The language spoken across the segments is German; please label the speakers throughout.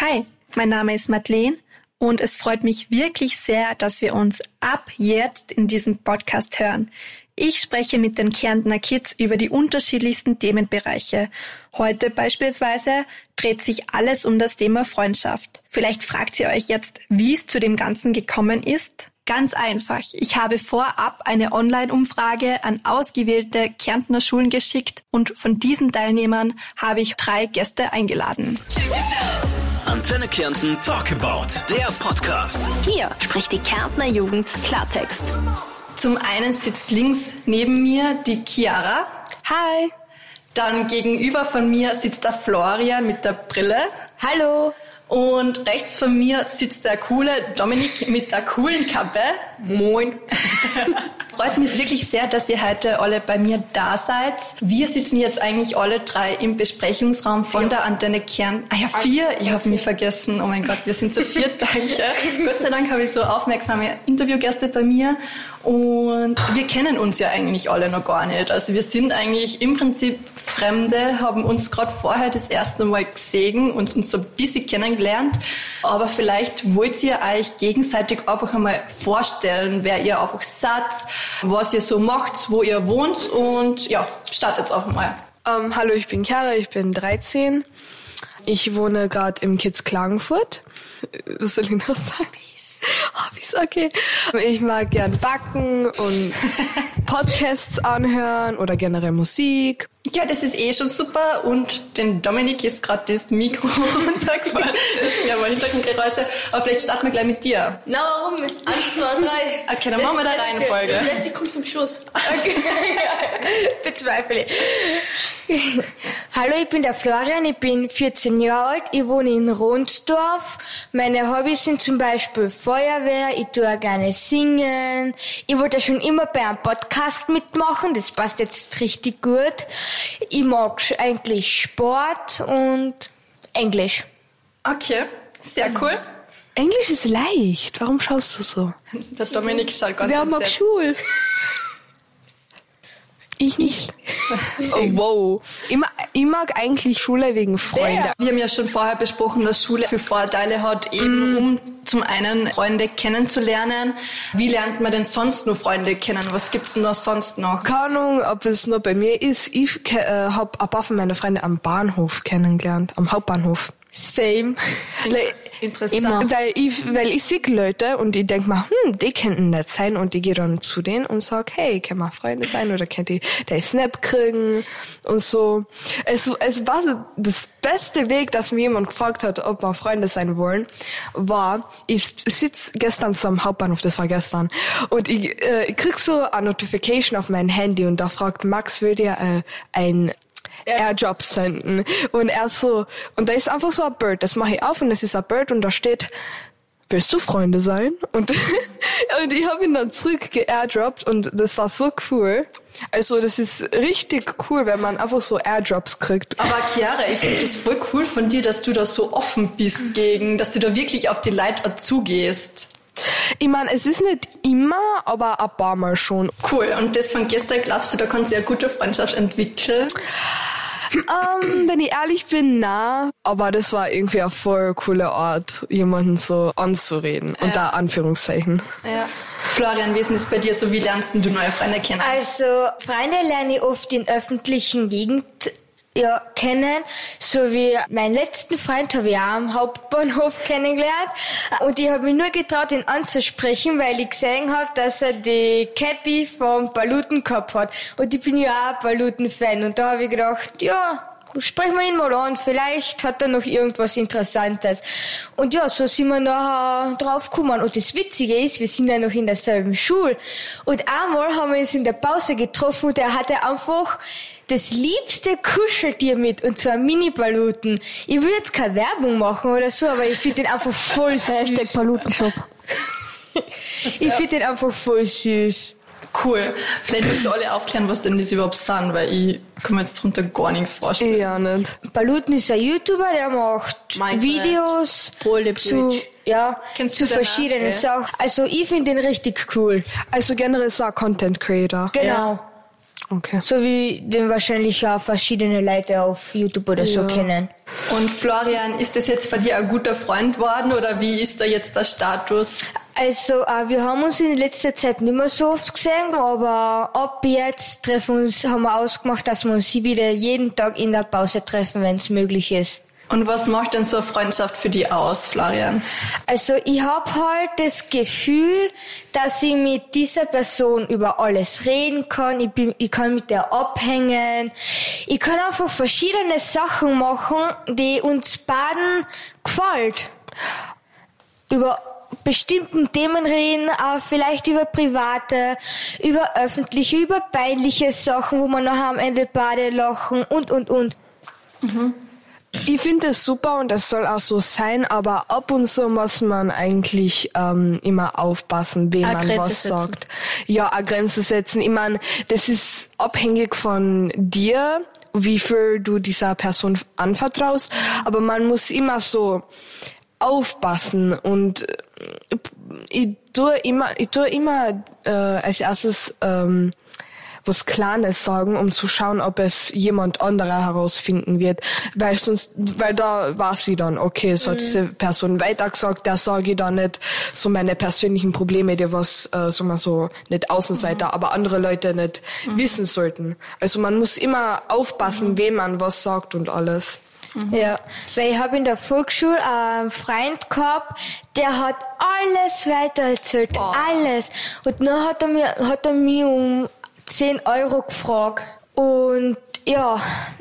Speaker 1: Hi, mein Name ist Madeleine und es freut mich wirklich sehr, dass wir uns ab jetzt in diesem Podcast hören. Ich spreche mit den Kärntner Kids über die unterschiedlichsten Themenbereiche. Heute beispielsweise dreht sich alles um das Thema Freundschaft. Vielleicht fragt ihr euch jetzt, wie es zu dem Ganzen gekommen ist. Ganz einfach. Ich habe vorab eine Online-Umfrage an ausgewählte Kärntner Schulen geschickt und von diesen Teilnehmern habe ich drei Gäste eingeladen.
Speaker 2: Antenne Kärnten Talk About, der Podcast.
Speaker 3: Hier spricht die Kärntner Jugend Klartext.
Speaker 1: Zum einen sitzt links neben mir die Chiara.
Speaker 3: Hi.
Speaker 1: Dann gegenüber von mir sitzt der Florian mit der Brille.
Speaker 3: Hallo.
Speaker 1: Und rechts von mir sitzt der coole Dominik mit der coolen Kappe.
Speaker 3: Moin.
Speaker 1: Freut mich wirklich sehr, dass ihr heute alle bei mir da seid. Wir sitzen jetzt eigentlich alle drei im Besprechungsraum von ja. der Antenne Kern. Ah ja, vier. Ich habe mich vergessen. Oh mein Gott, wir sind zu viert, danke. Gott sei Dank habe ich so aufmerksame Interviewgäste bei mir. Und wir kennen uns ja eigentlich alle noch gar nicht. Also wir sind eigentlich im Prinzip Fremde, haben uns gerade vorher das erste Mal gesehen und uns so ein bisschen kennengelernt. Aber vielleicht wollt ihr euch gegenseitig einfach einmal vorstellen, wer ihr einfach seid, was ihr so macht, wo ihr wohnt und ja, startet einfach mal.
Speaker 4: Ähm, hallo, ich bin Chiara, ich bin 13. Ich wohne gerade im Kids Klagenfurt. Was soll ich noch sagen? Hobbys, okay. Ich mag gern backen und Podcasts anhören oder generell Musik.
Speaker 1: Ja, das ist eh schon super und den Dominik ist gerade das Mikro runtergefallen. Ja mal Hintergrundgeräusche. Aber vielleicht starten wir gleich mit dir.
Speaker 3: Na, warum? Eins, zwei, drei.
Speaker 1: Okay, dann das, machen wir da Reihenfolge.
Speaker 3: Das Beste kommt zum Schluss. Okay.
Speaker 5: Bezweifle. Hallo, ich bin der Florian, ich bin 14 Jahre alt, ich wohne in Ronsdorf. Meine Hobbys sind zum Beispiel Feuerwehr, ich tue gerne singen. Ich wollte schon immer bei einem Podcast mitmachen, das passt jetzt richtig gut. Ich mag eigentlich Sport und Englisch.
Speaker 1: Okay, sehr cool.
Speaker 4: Englisch ist leicht. Warum schaust du so?
Speaker 1: Der Dominik schaut ganz
Speaker 4: Wer mag Schule? Ich nicht. oh, wow. Ich mag, ich mag, eigentlich Schule wegen Freunde.
Speaker 1: Wir haben ja schon vorher besprochen, dass Schule viele Vorteile hat, eben mm. um zum einen Freunde kennenzulernen. Wie lernt man denn sonst nur Freunde kennen? Was gibt's denn da sonst noch?
Speaker 4: Keine Ahnung, ob es nur bei mir ist. Ich äh, habe ein paar von meinen Freunden am Bahnhof kennengelernt, am Hauptbahnhof.
Speaker 1: Same. Interessant.
Speaker 4: Immer. Weil ich, weil ich sehe Leute und ich denk mir, hm, die könnten nett sein und ich gehe dann zu denen und sag, hey, können wir Freunde sein oder könnt ihr der Snap kriegen und so. Es, es war das beste Weg, dass mir jemand gefragt hat, ob wir Freunde sein wollen, war, ich sitz gestern zum Hauptbahnhof, das war gestern, und ich, äh, ich krieg so eine Notification auf mein Handy und da fragt Max, will dir äh, ein Airdrops senden. Und er so, und da ist einfach so ein Bird. Das mache ich auf und es ist ein Bird und da steht, willst du Freunde sein? Und, und ich habe ihn dann zurück geairdroppt und das war so cool. Also das ist richtig cool, wenn man einfach so Airdrops kriegt.
Speaker 1: Aber Chiara, ich finde das voll cool von dir, dass du da so offen bist gegen, dass du da wirklich auf die Leute zugehst.
Speaker 4: Ich meine, es ist nicht immer, aber ein paar Mal schon.
Speaker 1: Cool. Und das von gestern, glaubst du, da kannst du eine gute Freundschaft entwickeln?
Speaker 4: Ähm, wenn ich ehrlich bin, na. Aber das war irgendwie eine voll coole Art, jemanden so anzureden. Ja. Unter Anführungszeichen.
Speaker 1: Ja. Florian, wie ist es bei dir so? Wie lernst du neue Freunde kennen?
Speaker 5: Also, Freunde lerne ich oft in öffentlichen Gegend ja, kennen. So wie meinen letzten Freund habe ich auch am Hauptbahnhof kennengelernt. Und ich habe mich nur getraut, ihn anzusprechen, weil ich gesehen habe, dass er die Cappy vom Paluten gehabt hat. Und ich bin ja auch Paluten-Fan. Und da habe ich gedacht, ja, sprechen wir ihn mal an, vielleicht hat er noch irgendwas Interessantes. Und ja, so sind wir nachher drauf gekommen. Und das Witzige ist, wir sind ja noch in derselben Schule. Und einmal haben wir uns in der Pause getroffen und er hatte einfach das liebste Kuscheltier mit, und zwar Mini-Paluten. Ich will jetzt keine Werbung machen oder so, aber ich finde den einfach voll süß.
Speaker 4: Hashtag Palutenshop.
Speaker 5: ich finde den einfach voll süß.
Speaker 1: Cool. Vielleicht müssen du alle aufklären, was denn das überhaupt sind, weil ich kann mir jetzt drunter gar nichts vorstellen.
Speaker 4: Ja, nicht.
Speaker 5: Paluten ist ein YouTuber, der macht Minecraft. Videos zu, ja, zu verschiedenen. Sachen. Also ich finde den richtig cool.
Speaker 4: Also generell so ein Content Creator.
Speaker 5: Genau. Ja.
Speaker 4: Okay.
Speaker 5: So wie den wahrscheinlich auch verschiedene Leute auf YouTube oder so
Speaker 4: Ja.
Speaker 5: kennen.
Speaker 1: Und Florian, ist das jetzt für dich ein guter Freund worden oder wie ist da jetzt der Status?
Speaker 5: Also, äh, wir haben uns in letzter Zeit nicht mehr so oft gesehen, aber ab jetzt treffen uns, haben wir ausgemacht, dass wir uns wieder jeden Tag in der Pause treffen, wenn es möglich ist.
Speaker 1: Und was macht denn so eine Freundschaft für dich aus, Florian?
Speaker 5: Also ich hab halt das Gefühl, dass ich mit dieser Person über alles reden kann. Ich, bin, ich kann mit der abhängen. Ich kann einfach verschiedene Sachen machen, die uns beiden gefällt. Über bestimmten Themen reden, aber vielleicht über private, über öffentliche, über peinliche Sachen, wo man nachher am Ende beide lachen und, und, und.
Speaker 4: Ich finde es super und es soll auch so sein, aber ab und zu muss man eigentlich ähm, immer aufpassen, wem man was
Speaker 3: setzen.
Speaker 4: sagt. Ja, eine Grenze setzen. Ich meine, das ist abhängig von dir, wie viel du dieser Person anvertraust, aber man muss immer so aufpassen und äh, ich tue immer, ich tue immer äh, als erstes ähm, was Kleines sagen, um zu schauen, ob es jemand anderer herausfinden wird. Weil sonst, weil da war sie dann, okay, so hat diese Person weitergesagt, da sage ich dann nicht so meine persönlichen Probleme, die was, äh, sagen wir so, nicht Außenseiter, aber andere Leute nicht wissen sollten. Also man muss immer aufpassen, wem man was sagt und alles.
Speaker 5: Ja, weil ich habe in der Volksschule einen Freund gehabt, der hat alles weiter erzählt, alles. Und dann hat er mir, hat er mich um 10 Euro gefragt. Und ja,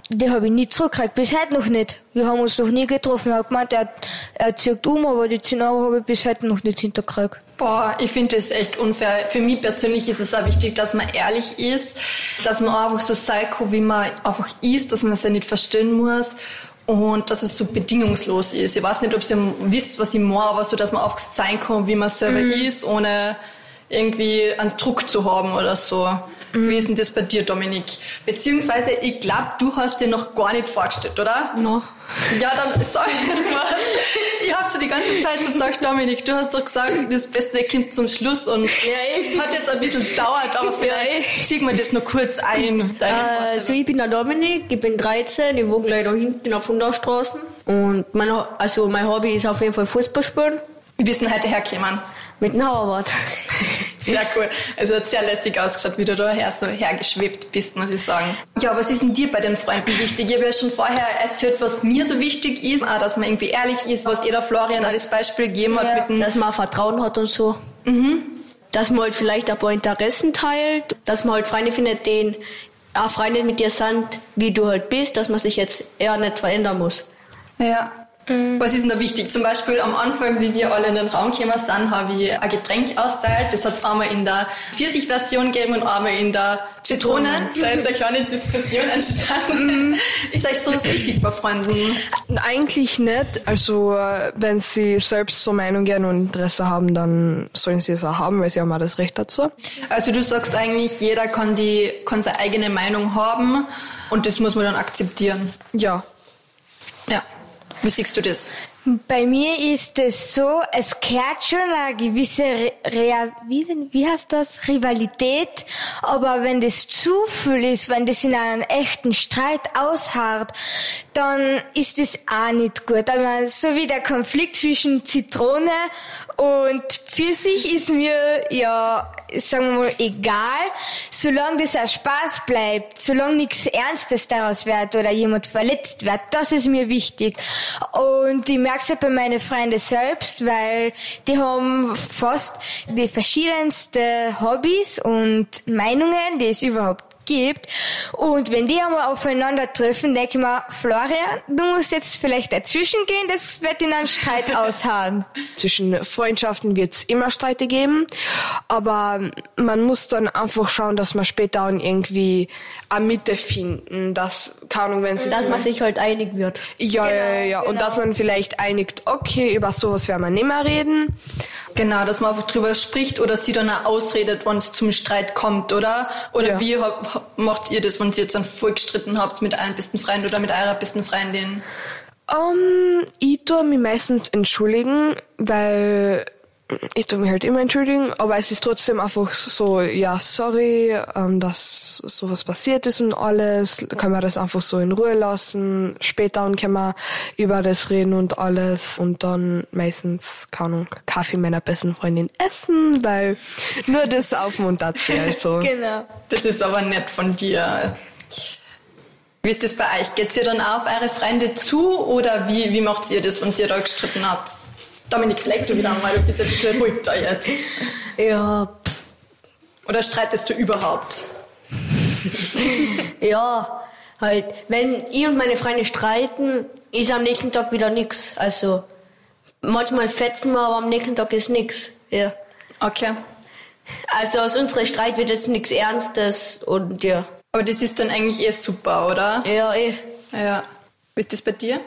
Speaker 5: die habe ich nie zurückgekriegt, bis heute noch nicht. Wir haben uns noch nie getroffen. Er hat gemeint, er, er zieht um, aber die 10 Euro habe ich bis heute noch nicht hintergekriegt.
Speaker 1: Boah, ich finde das echt unfair. Für mich persönlich ist es auch wichtig, dass man ehrlich ist, dass man einfach so sein kann, wie man einfach ist, dass man es ja nicht verstehen muss und dass es so bedingungslos ist. Ich weiß nicht, ob ihr wisst, was ich meine, aber so, dass man einfach sein kann, wie man selber ist, ohne irgendwie einen Druck zu haben oder so. Wie ist denn das bei dir, Dominik? Beziehungsweise, ich glaube, du hast dir noch gar nicht vorgestellt, oder?
Speaker 3: No.
Speaker 1: Ja, dann sag ich mal. Ich habe schon die ganze Zeit so gesagt, Dominik, du hast doch gesagt, das Beste kommt zum Schluss und es hat jetzt ein bisschen gedauert, aber vielleicht ziehen wir das noch kurz ein. Deine
Speaker 3: Also
Speaker 1: Vorstellung.
Speaker 3: ich bin der Dominik, ich bin 13, ich wohne da hinten auf Hunderstraßen. Und mein, also mein Hobby ist auf jeden Fall Fußball spielen
Speaker 1: Wir wissen heute hergekommen.
Speaker 3: mit einem Hoverboard.
Speaker 1: Sehr cool. Also hat sehr lässig ausgeschaut, wie du da her so hergeschwebt bist, muss ich sagen. Ja, was ist denn dir bei den Freunden wichtig? Ich habe ja schon vorher erzählt, was mir so wichtig ist, auch, dass man irgendwie ehrlich ist, was jeder Florian als Beispiel gegeben hat mit dem
Speaker 3: Dass man Vertrauen hat und so. Dass man halt vielleicht ein paar Interessen teilt, dass man halt Freunde findet, denen auch Freunde mit dir sind, wie du halt bist, dass man sich jetzt eher nicht verändern muss.
Speaker 1: Ja. Was ist denn da wichtig? Zum Beispiel am Anfang, wie wir alle in den Raum gekommen sind, habe ich ein Getränk austeilt. Das hat es einmal in der Pfirsich-Version gegeben und einmal in der Zitrone. Da ist eine kleine Diskussion entstanden. Ist euch sowas wichtig bei Freunden?
Speaker 4: Eigentlich nicht. Also, wenn sie selbst so Meinungen und Interesse haben, dann sollen sie es auch haben, weil sie haben auch das Recht dazu.
Speaker 1: Also du sagst eigentlich, jeder kann, die, kann seine eigene Meinung haben und das muss man dann akzeptieren.
Speaker 4: Ja.
Speaker 1: Wie siehst du das?
Speaker 5: Bei mir ist es so, es kehrt schon eine gewisse Re Rea wie, denn, wie heißt das? Rivalität. Aber wenn das zu viel ist, wenn das in einem echten Streit ausharrt, dann ist das auch nicht gut. Aber so wie der Konflikt zwischen Zitrone und Pfirsich ist mir, ja, sagen wir mal, egal, solange das ein Spaß bleibt, solange nichts Ernstes daraus wird oder jemand verletzt wird, das ist mir wichtig. Und ich merke es ja bei meinen Freunden selbst, weil die haben fast die verschiedensten Hobbys und Meinungen, die es überhaupt gibt. Und wenn die einmal aufeinandertreffen, denke ich mir, Florian, du musst jetzt vielleicht dazwischen gehen, das wird in einen Streit aushauen.
Speaker 4: Zwischen Freundschaften wird es immer Streite geben, aber man muss dann einfach schauen, dass man später auch irgendwie eine Mitte finden, dass, keine Ahnung, wenn sie
Speaker 3: Dass man sich halt einig wird.
Speaker 4: ja, ja, ja, ja, und dass man vielleicht einigt, okay, über sowas werden wir nicht mehr reden.
Speaker 1: Genau, dass man einfach drüber spricht oder sie dann auch ausredet, wenn es zum Streit kommt, oder? Oder
Speaker 4: Ja.
Speaker 1: wie macht ihr das, wenn ihr jetzt dann voll gestritten habt mit einem besten Freund oder mit eurer besten Freundin?
Speaker 4: Ähm, ich tue mich meistens entschuldigen, weil ich tu mich halt immer entschuldigen, aber es ist trotzdem einfach so, ja, sorry, ähm, dass sowas passiert ist und alles. Können wir das einfach so in Ruhe lassen. Später und können wir über das reden und alles. Und dann meistens, keine Ahnung, Kaffee meiner besten Freundin essen, weil nur das aufmuntert sie. Also.
Speaker 5: Genau.
Speaker 1: Das ist aber nett von dir. Wie ist das bei euch? Geht ihr dann auf eure Freunde zu oder wie, wie macht ihr das, wenn ihr da gestritten habt? Dominik, vielleicht du wieder einmal, du bist ein bisschen ruhig da jetzt.
Speaker 3: Ja,
Speaker 1: Oder streitest du überhaupt?
Speaker 3: ja, halt, wenn ich und meine Freunde streiten, ist am nächsten Tag wieder nix. Also, manchmal fetzen wir, aber am nächsten Tag ist nix. Ja.
Speaker 1: Okay.
Speaker 3: Also aus unserem Streit wird jetzt nichts Ernstes und ja.
Speaker 1: Aber das ist dann eigentlich eh super, oder?
Speaker 3: Ja, eh.
Speaker 1: Ja. Wie ist das bei dir?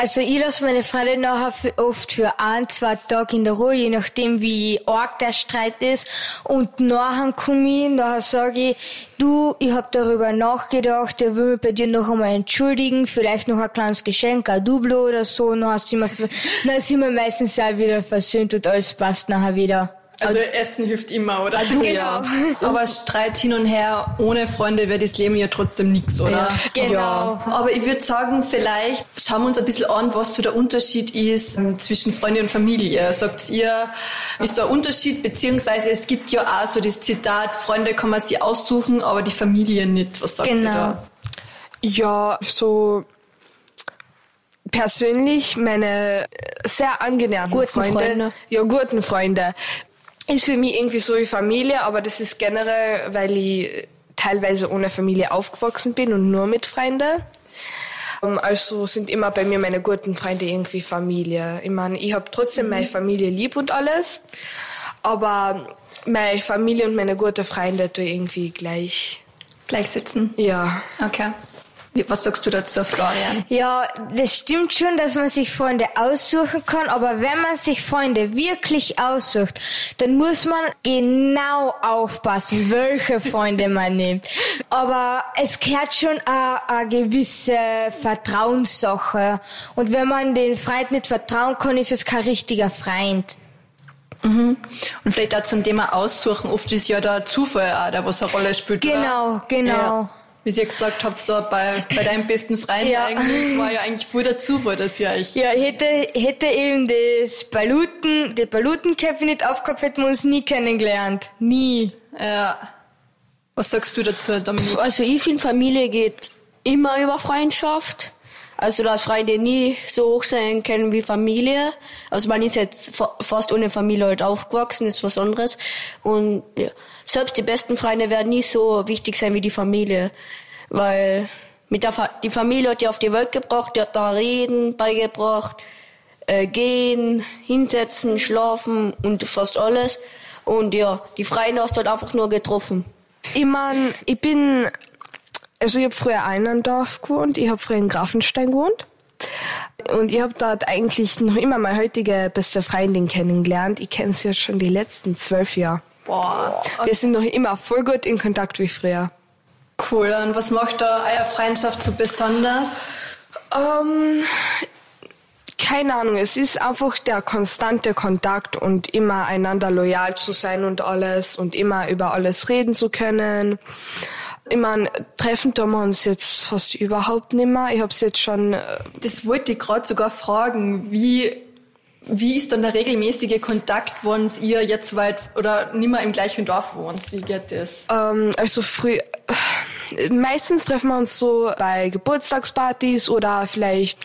Speaker 5: Also ich lasse meine Freunde nachher oft für ein, zwei Tage in der Ruhe, je nachdem wie arg der Streit ist. Und nachher komme ich, nachher sage ich, du, ich habe darüber nachgedacht, der will mich bei dir noch einmal entschuldigen, vielleicht noch ein kleines Geschenk, ein Dublo oder so. Nachher sind sind wir meistens auch wieder versöhnt und alles passt nachher wieder.
Speaker 1: Also Essen hilft immer, oder?
Speaker 5: Genau.
Speaker 1: Aber Streit hin und her ohne Freunde wäre das Leben ja trotzdem nichts, oder?
Speaker 5: Genau.
Speaker 1: Ja. Aber ich würde sagen, vielleicht schauen wir uns ein bisschen an, was so der Unterschied ist ähm, zwischen Freunde und Familie. Sagt ihr, ist da ein Unterschied? Beziehungsweise es gibt ja auch so das Zitat, Freunde kann man sich aussuchen, aber die Familie nicht. Was sagt ihr
Speaker 5: Genau.
Speaker 1: da?
Speaker 4: Ja, so persönlich meine sehr angenäherten
Speaker 3: Guten
Speaker 4: Freunde,
Speaker 3: Freunde.
Speaker 4: ja guten Freunde, ist für mich irgendwie so wie Familie, aber das ist generell, weil ich teilweise ohne Familie aufgewachsen bin und nur mit Freunden. Ähm, Also sind immer bei mir meine guten Freunde irgendwie Familie. Ich meine, ich habe trotzdem meine Familie lieb und alles, aber meine Familie und meine guten Freunde tue irgendwie gleich.
Speaker 1: Gleich sitzen.
Speaker 4: Ja.
Speaker 1: Okay. Was sagst du dazu, Florian?
Speaker 5: Ja, das stimmt schon, dass man sich Freunde aussuchen kann, aber wenn man sich Freunde wirklich aussucht, dann muss man genau aufpassen, welche Freunde man nimmt. Aber es gehört schon eine, eine gewisse Vertrauenssache. Und wenn man den Freund nicht vertrauen kann, ist es kein richtiger Freund.
Speaker 1: Und vielleicht auch zum Thema Aussuchen. Oft ist ja der Zufall auch, der was eine Rolle spielt. Oder?
Speaker 5: Genau, genau.
Speaker 1: Ja. Wie ihr gesagt habt, da bei, bei deinem besten Freund
Speaker 5: Ja.
Speaker 1: eigentlich, war ja eigentlich voll der Zufall, dass ihr euch...
Speaker 5: Ja, hätte, hätte eben das Paluten, die Palutenköpfe nicht aufgehabt, hätten wir uns nie kennengelernt. Nie.
Speaker 1: Ja. Was sagst du dazu, Dominik?
Speaker 3: Also ich finde, Familie geht immer über Freundschaft. Also dass Freunde nie so hoch sein können wie Familie. Also man ist jetzt fa- fast ohne Familie halt aufgewachsen, ist was anderes. Und ja, selbst die besten Freunde werden nie so wichtig sein wie die Familie. Weil mit der Fa die Familie hat die auf die Welt gebracht, die hat da Reden beigebracht, äh, gehen, hinsetzen, schlafen und fast alles. Und ja, die Freunde hast du halt einfach nur getroffen.
Speaker 4: Ich mein, ich bin, also ich habe früher in einem Dorf gewohnt, ich habe früher in Grafenstein gewohnt. Und ich habe dort eigentlich noch immer meine heutige beste Freundin kennengelernt. Ich kenne sie jetzt schon die letzten zwölf Jahre.
Speaker 1: Boah,
Speaker 4: Wir sind noch immer voll gut in Kontakt wie früher.
Speaker 1: cool. Und was macht da eure Freundschaft so besonders?
Speaker 4: Ähm, keine Ahnung, es ist einfach der konstante Kontakt und immer einander loyal zu sein und alles und immer über alles reden zu können. Ich mein, treffen tun wir uns jetzt fast überhaupt nicht mehr. Ich hab's jetzt schon, äh,
Speaker 1: Das wollte ich gerade sogar fragen. Wie, wie ist dann der regelmäßige Kontakt, wenn ihr jetzt so weit oder nicht mehr im gleichen Dorf wohnt? Wie geht das?
Speaker 4: ähm, also früh, äh, meistens treffen wir uns so bei Geburtstagspartys oder vielleicht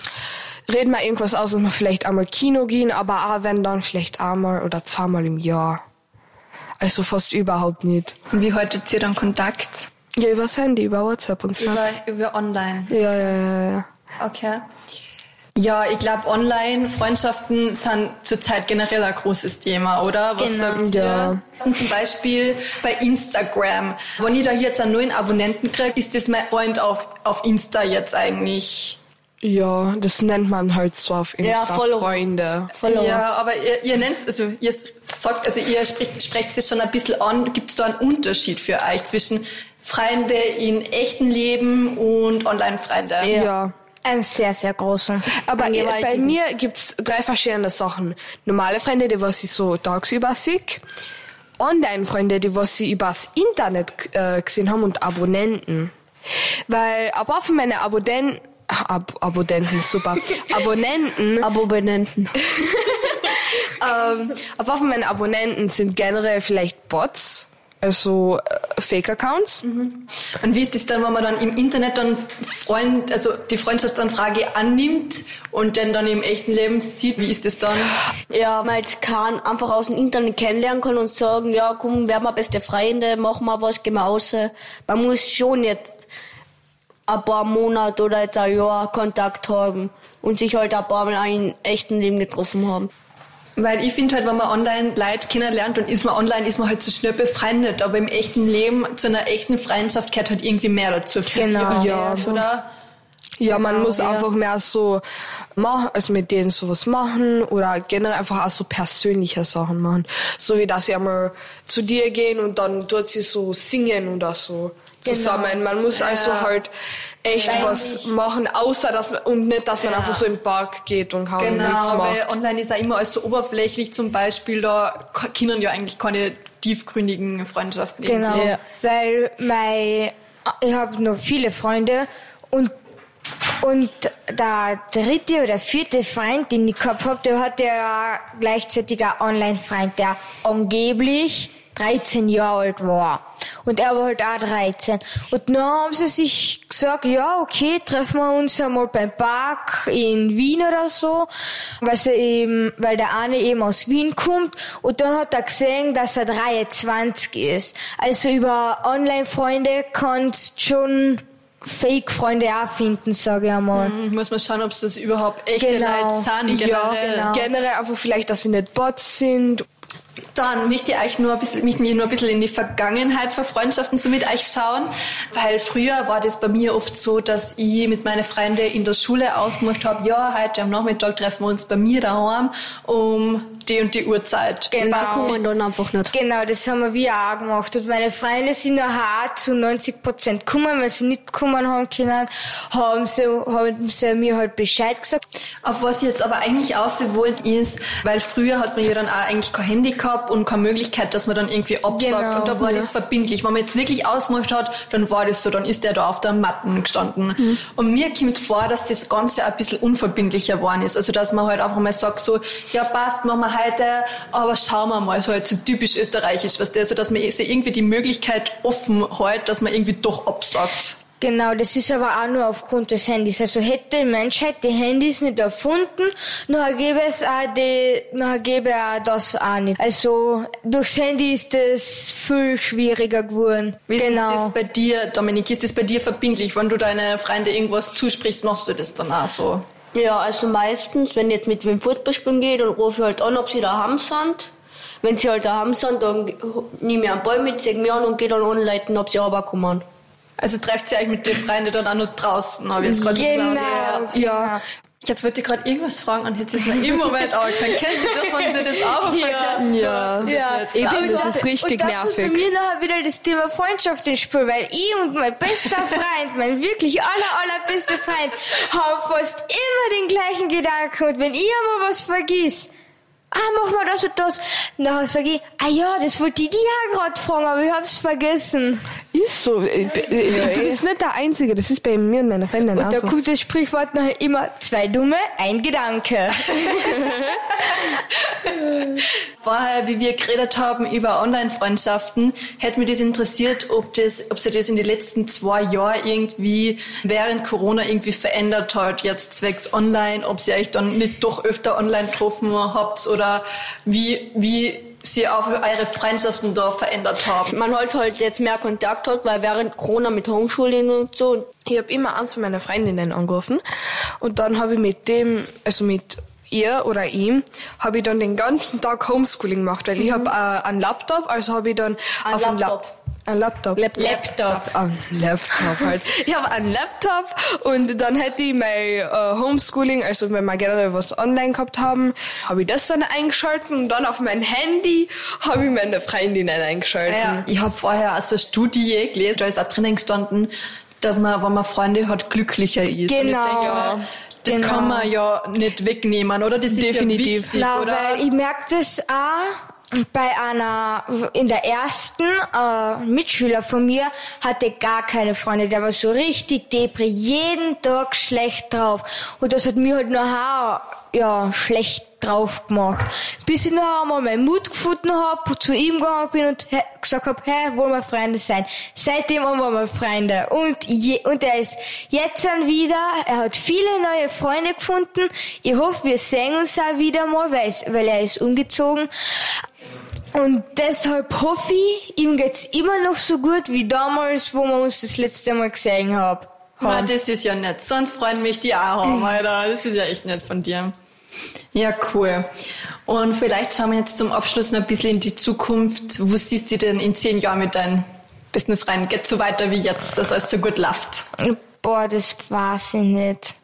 Speaker 4: reden wir irgendwas aus, dass wir vielleicht einmal Kino gehen, aber auch wenn dann vielleicht einmal oder zweimal im Jahr. Also fast überhaupt nicht.
Speaker 1: Und wie haltet ihr dann Kontakt?
Speaker 4: Ja, übers Handy, über WhatsApp und so.
Speaker 1: Über, über online.
Speaker 4: Ja, ja, ja, ja.
Speaker 1: Okay. Ja, ich glaube, Online-Freundschaften sind zurzeit generell ein großes Thema, oder? Was
Speaker 5: Genau.
Speaker 1: sagt ihr?
Speaker 4: Ja.
Speaker 1: Und zum Beispiel bei Instagram. Wenn ich da jetzt einen neuen Abonnenten kriege, ist das mein Freund auf, auf Insta jetzt eigentlich.
Speaker 4: Ja, das nennt man halt so auf Insta
Speaker 3: Ja, Follower.
Speaker 4: Freunde.
Speaker 3: Follower.
Speaker 1: Ja, aber ihr, ihr nennt, also ihr sagt, also ihr spricht, sprecht es schon ein bisschen an. Gibt es da einen Unterschied für euch zwischen Freunde in echten Leben und Online-Freunde?
Speaker 4: Ja.
Speaker 5: Einen sehr, sehr großen.
Speaker 4: Aber bei
Speaker 3: gewaltigen.
Speaker 4: mir gibt's drei verschiedene Sachen. Normale Freunde, die was ich so tagsüber sehe. Online-Freunde, die was sie übers Internet äh, gesehen haben und Abonnenten. Weil ein paar von meinen Abonnenten, Ab Abonnenten, super, Abonnenten,
Speaker 3: Abonnenten.
Speaker 4: ähm, ein paar von meinen Abonnenten sind generell vielleicht Bots, also äh, Fake-Accounts.
Speaker 1: Und wie ist das dann, wenn man dann im Internet dann Freund, also die Freundschaftsanfrage annimmt und dann dann im echten Leben sieht, wie ist das dann?
Speaker 3: Ja, man jetzt kann einfach aus dem Internet kennenlernen kann und sagen, ja, komm, werden wir beste Freunde, machen wir was, gehen wir raus. Man muss schon jetzt ein paar Monate oder jetzt ein Jahr Kontakt haben und sich halt ein paar Mal im echten Leben getroffen haben.
Speaker 1: Weil ich finde halt, wenn man online Leute kennenlernt und ist man online, ist man halt so schnell befreundet. Aber im echten Leben, zu einer echten Freundschaft gehört halt irgendwie mehr dazu.
Speaker 5: Genau.
Speaker 1: ich.
Speaker 4: Ja.
Speaker 1: Oder?
Speaker 4: Ja, man muss
Speaker 3: ja.
Speaker 4: einfach mehr so machen, also mit denen sowas machen oder generell einfach auch so persönliche Sachen machen. So wie dass sie einmal zu dir gehen und dann dort sie so singen oder so zusammen. Man muss also halt echt was machen, außer dass man, und nicht, dass man einfach so im Park geht und kaum nichts
Speaker 1: Genau, weil
Speaker 4: macht.
Speaker 1: online ist ja immer alles so oberflächlich zum Beispiel, da können ja eigentlich keine tiefgründigen Freundschaften
Speaker 5: Genau.
Speaker 1: irgendwie.
Speaker 3: Ja.
Speaker 5: Weil mein, ich habe noch viele Freunde und und der dritte oder vierte Freund, den ich gehabt habe, der hatte ja gleichzeitig einen Online-Freund, der angeblich 13 Jahre alt war. Und er war halt auch 13. Und dann haben sie sich gesagt, ja, okay, treffen wir uns einmal beim Park in Wien oder so, weil sie eben, weil der eine eben aus Wien kommt. Und dann hat er gesehen, dass er 23 ist. Also über Online-Freunde kannst schon Fake-Freunde auch finden, sage ich einmal.
Speaker 1: Mhm, Muss man schauen, ob das überhaupt echte
Speaker 5: Genau.
Speaker 1: Leute sind.
Speaker 4: Ja,
Speaker 1: generell.
Speaker 5: genau.
Speaker 4: generell einfach vielleicht, dass sie nicht Bots sind.
Speaker 1: Dann möchte ich euch nur ein bisschen, mich nur ein bisschen in die Vergangenheit von Freundschaften so mit euch schauen, weil früher war das bei mir oft so, dass ich mit meinen Freunden in der Schule ausgemacht habe, ja, heute am Nachmittag treffen wir uns bei mir daheim um die und die Uhrzeit.
Speaker 5: Genau.
Speaker 3: Das kann man dann einfach nicht.
Speaker 5: Genau, das haben wir auch gemacht. Und meine Freunde sind nachher zu 90 Prozent gekommen. Wenn sie nicht kommen haben können, haben sie, haben sie mir halt Bescheid gesagt.
Speaker 1: Auf was ich jetzt aber eigentlich ausgewollt ist, weil früher hat man ja dann auch eigentlich kein Handy gehabt und keine Möglichkeit, dass man dann irgendwie absagt.
Speaker 5: Genau,
Speaker 1: und da war
Speaker 5: ja.
Speaker 1: das verbindlich. Wenn man jetzt wirklich ausgemacht hat, dann war das so, dann ist der da auf der Matten gestanden.
Speaker 5: Mhm.
Speaker 1: Und mir kommt vor, dass das Ganze ein bisschen unverbindlicher geworden ist. Also, dass man halt einfach mal sagt so, ja passt, machen wir heute, aber schauen wir mal, so halt so typisch österreichisch, was der, so dass man sich irgendwie die Möglichkeit offen hält, dass man irgendwie doch absagt.
Speaker 5: Genau, das ist aber auch nur aufgrund des Handys. Also hätte die Menschheit die Handys nicht erfunden, dann gäbe es auch die, dann gäbe auch das auch nicht. Also durchs Handy ist es viel schwieriger geworden.
Speaker 1: Wie ist
Speaker 5: genau.
Speaker 1: das bei dir, Dominik? Ist das bei dir verbindlich? Wenn du deine Freunde irgendwas zusprichst, machst du das dann auch so?
Speaker 3: Ja, also meistens, wenn ich jetzt mit wem Fußball spielen geht, dann rufe ich halt an, ob sie daheim sind. Wenn sie halt daheim sind, dann nehme ich einen Ball mit, zeige mir an und gehe dann anleiten, ob sie runterkommen.
Speaker 1: Also trefft ihr euch mit den Freunden dann auch noch draußen, habe ich jetzt gerade schon
Speaker 5: Genau.
Speaker 1: gesagt.
Speaker 4: Ja,
Speaker 1: Jetzt wollte ich gerade irgendwas fragen und jetzt ist mir im Moment auch kein Kennt ihr das, wenn sie das auch vergessen?
Speaker 4: Ja.
Speaker 1: So,
Speaker 5: Ja,
Speaker 1: jetzt
Speaker 4: eben,
Speaker 1: klar.
Speaker 4: das ist richtig
Speaker 5: und da kommt bei
Speaker 4: nervig.
Speaker 5: mir nachher wieder das Thema Freundschaft ins Spiel, weil ich und mein bester Freund, mein wirklich aller, allerbester Freund, haben fast immer den gleichen Gedanken. Und wenn ich einmal was vergiss, ah, mach mal das und das, dann sage ich, ah ja, das wollte ich dir ja gerade fragen, aber ich hab's vergessen.
Speaker 4: Ist so. Ich, du bist nicht der Einzige, das ist bei mir und meiner Freundin auch
Speaker 5: Und da
Speaker 4: so.
Speaker 5: kommt das Sprichwort nachher immer, zwei Dumme, ein Gedanke.
Speaker 1: Vorher, wie wir geredet haben über Online-Freundschaften, hätte mich das interessiert, ob das, ob sich das in den letzten zwei Jahren irgendwie während Corona irgendwie verändert hat, jetzt zwecks Online, ob ihr euch dann nicht doch öfter online getroffen habt oder wie, wie sie auch eure Freundschaften da verändert haben.
Speaker 3: Man halt halt jetzt mehr Kontakt hat, weil während Corona mit Homeschooling und so,
Speaker 4: Ich habe immer eins von meiner Freundinnen angerufen und dann habe ich mit dem, also mit ihr oder ihm, habe ich dann den ganzen Tag Homeschooling gemacht, weil ich habe äh, einen Laptop, also habe ich dann
Speaker 3: Ein
Speaker 4: auf dem
Speaker 3: Laptop.
Speaker 4: Lap ein Laptop.
Speaker 3: Laptop.
Speaker 4: Ein Laptop halt. ich habe einen Laptop und dann hätte ich mein äh, Homeschooling, also wenn wir generell was online gehabt haben, habe ich das dann eingeschaltet und dann auf mein Handy habe ich meine Freundinnen eingeschaltet.
Speaker 1: Ja, ich habe vorher also Studie gelesen, da ist auch drinnen gestanden, dass man, wenn man Freunde hat, glücklicher ist.
Speaker 5: Genau.
Speaker 1: denke, ja, das
Speaker 5: Genau.
Speaker 1: kann man ja nicht wegnehmen, oder? Das ist
Speaker 4: Definitiv.
Speaker 1: ja wichtig,
Speaker 5: Na,
Speaker 1: oder?
Speaker 5: weil ich merke das auch bei einer, in der ersten äh, Mitschüler von mir hatte gar keine Freunde. Der war so richtig depri, jeden Tag schlecht drauf. Und das hat mir halt nachher ja, schlecht drauf gemacht. Bis ich nachher einmal meinen Mut gefunden habe, zu ihm gegangen bin und gesagt habe, hey, wollen wir Freunde sein. Seitdem haben wir Freunde. Und, je, und er ist jetzt dann wieder, er hat viele neue Freunde gefunden. Ich hoffe, wir sehen uns auch wieder mal, weil, es, weil er ist umgezogen. Und deshalb hoffe ich, ihm geht's immer noch so gut wie damals, wo wir uns das letzte Mal gesehen haben.
Speaker 1: Na, das ist ja nett. So einen Freund möchte ich auch haben, Alter. Das ist ja echt nett von dir. Ja, cool. Und vielleicht schauen wir jetzt zum Abschluss noch ein bisschen in die Zukunft. Wo siehst du denn in zehn Jahren mit deinen besten Freunden? Geht so weiter wie jetzt, dass alles so gut läuft?
Speaker 5: Boah, das weiß ich nicht.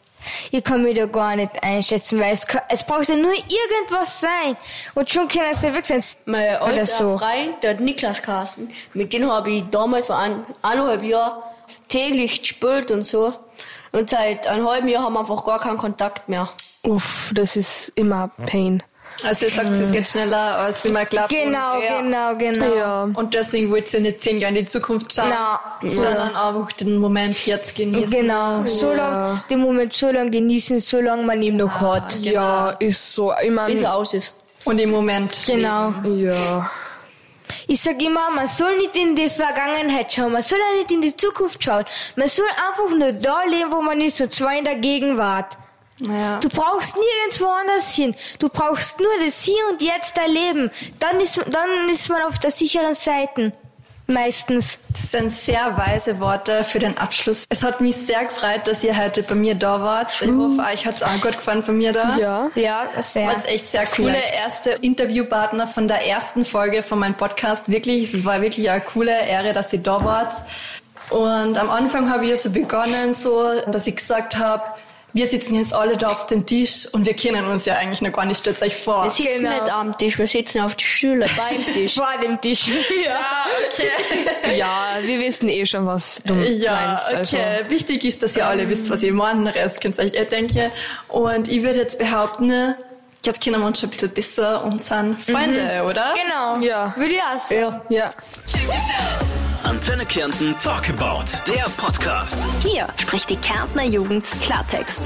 Speaker 5: Ich kann mich da gar nicht einschätzen, weil es, kann, es braucht ja nur irgendwas sein. Und schon können es ja weg sein.
Speaker 3: Mein
Speaker 5: Oder
Speaker 3: alter
Speaker 5: so.
Speaker 3: Freund, der hat Niklas Carsten, mit dem habe ich damals vor ein, eineinhalb Jahren täglich gespielt und so. Und seit einem halben Jahr haben wir einfach gar keinen Kontakt mehr.
Speaker 4: Uff, das ist immer Pain.
Speaker 1: Also ihr sagt, es geht schneller, als wie man glaubt.
Speaker 5: Genau,
Speaker 3: Und- ja.
Speaker 5: genau, genau.
Speaker 4: Ja.
Speaker 1: Und deswegen wollt ihr nicht zehn Jahre in die Zukunft schauen,
Speaker 5: Na,
Speaker 1: sondern einfach den Moment jetzt genießen.
Speaker 5: Genau, so lang, den Moment so lange genießen, so lange man ihn noch hat.
Speaker 4: Ja, ist so. Ich
Speaker 3: Bis
Speaker 4: mein,
Speaker 3: er aus ist.
Speaker 1: Und im Moment.
Speaker 5: Genau.
Speaker 4: ja.
Speaker 5: Ich sag immer, man soll nicht in die Vergangenheit schauen, man soll auch nicht in die Zukunft schauen. Man soll einfach nur da leben, wo man ist, und zwar in der Gegenwart.
Speaker 1: Ja.
Speaker 5: Du brauchst nirgendwo anders hin. Du brauchst nur das Hier und Jetzt erleben. Dann ist, dann ist man auf der sicheren Seite. Meistens.
Speaker 1: Das sind sehr weise Worte für den Abschluss. Es hat mich sehr gefreut, dass ihr heute bei mir da wart. Ich hoffe, euch hat es auch gut gefallen von mir da.
Speaker 4: Ja.
Speaker 5: Ja, sehr.
Speaker 1: War echt sehr coole erste Interviewpartner von der ersten Folge von meinem Podcast. Wirklich, es war wirklich eine coole Ehre, dass ihr da wart. Und am Anfang habe ich so begonnen, so, dass ich gesagt habe, wir sitzen jetzt alle da auf dem Tisch und wir kennen uns ja eigentlich noch gar nicht. Stellt euch vor.
Speaker 3: Wir sitzen
Speaker 5: Genau.
Speaker 3: nicht am Tisch, wir sitzen auf den Stühlen beim Tisch.
Speaker 5: Vor dem Tisch.
Speaker 1: Ja, okay.
Speaker 4: Ja, wir wissen eh schon, was du
Speaker 1: Ja,
Speaker 4: meinst. Also.
Speaker 1: okay. Wichtig ist, dass ihr alle wisst, was ich meine. Den Rest könnt ihr euch eh denken. Und ich würde jetzt behaupten, jetzt kennen wir uns schon ein bisschen besser und sind Freunde, oder?
Speaker 5: Genau.
Speaker 4: Ja.
Speaker 5: Würde ich auch sagen.
Speaker 4: Ja. Ja.
Speaker 2: Antenne Kärnten Talk About, der Podcast.
Speaker 6: Hier spricht die Kärntner Jugend Klartext.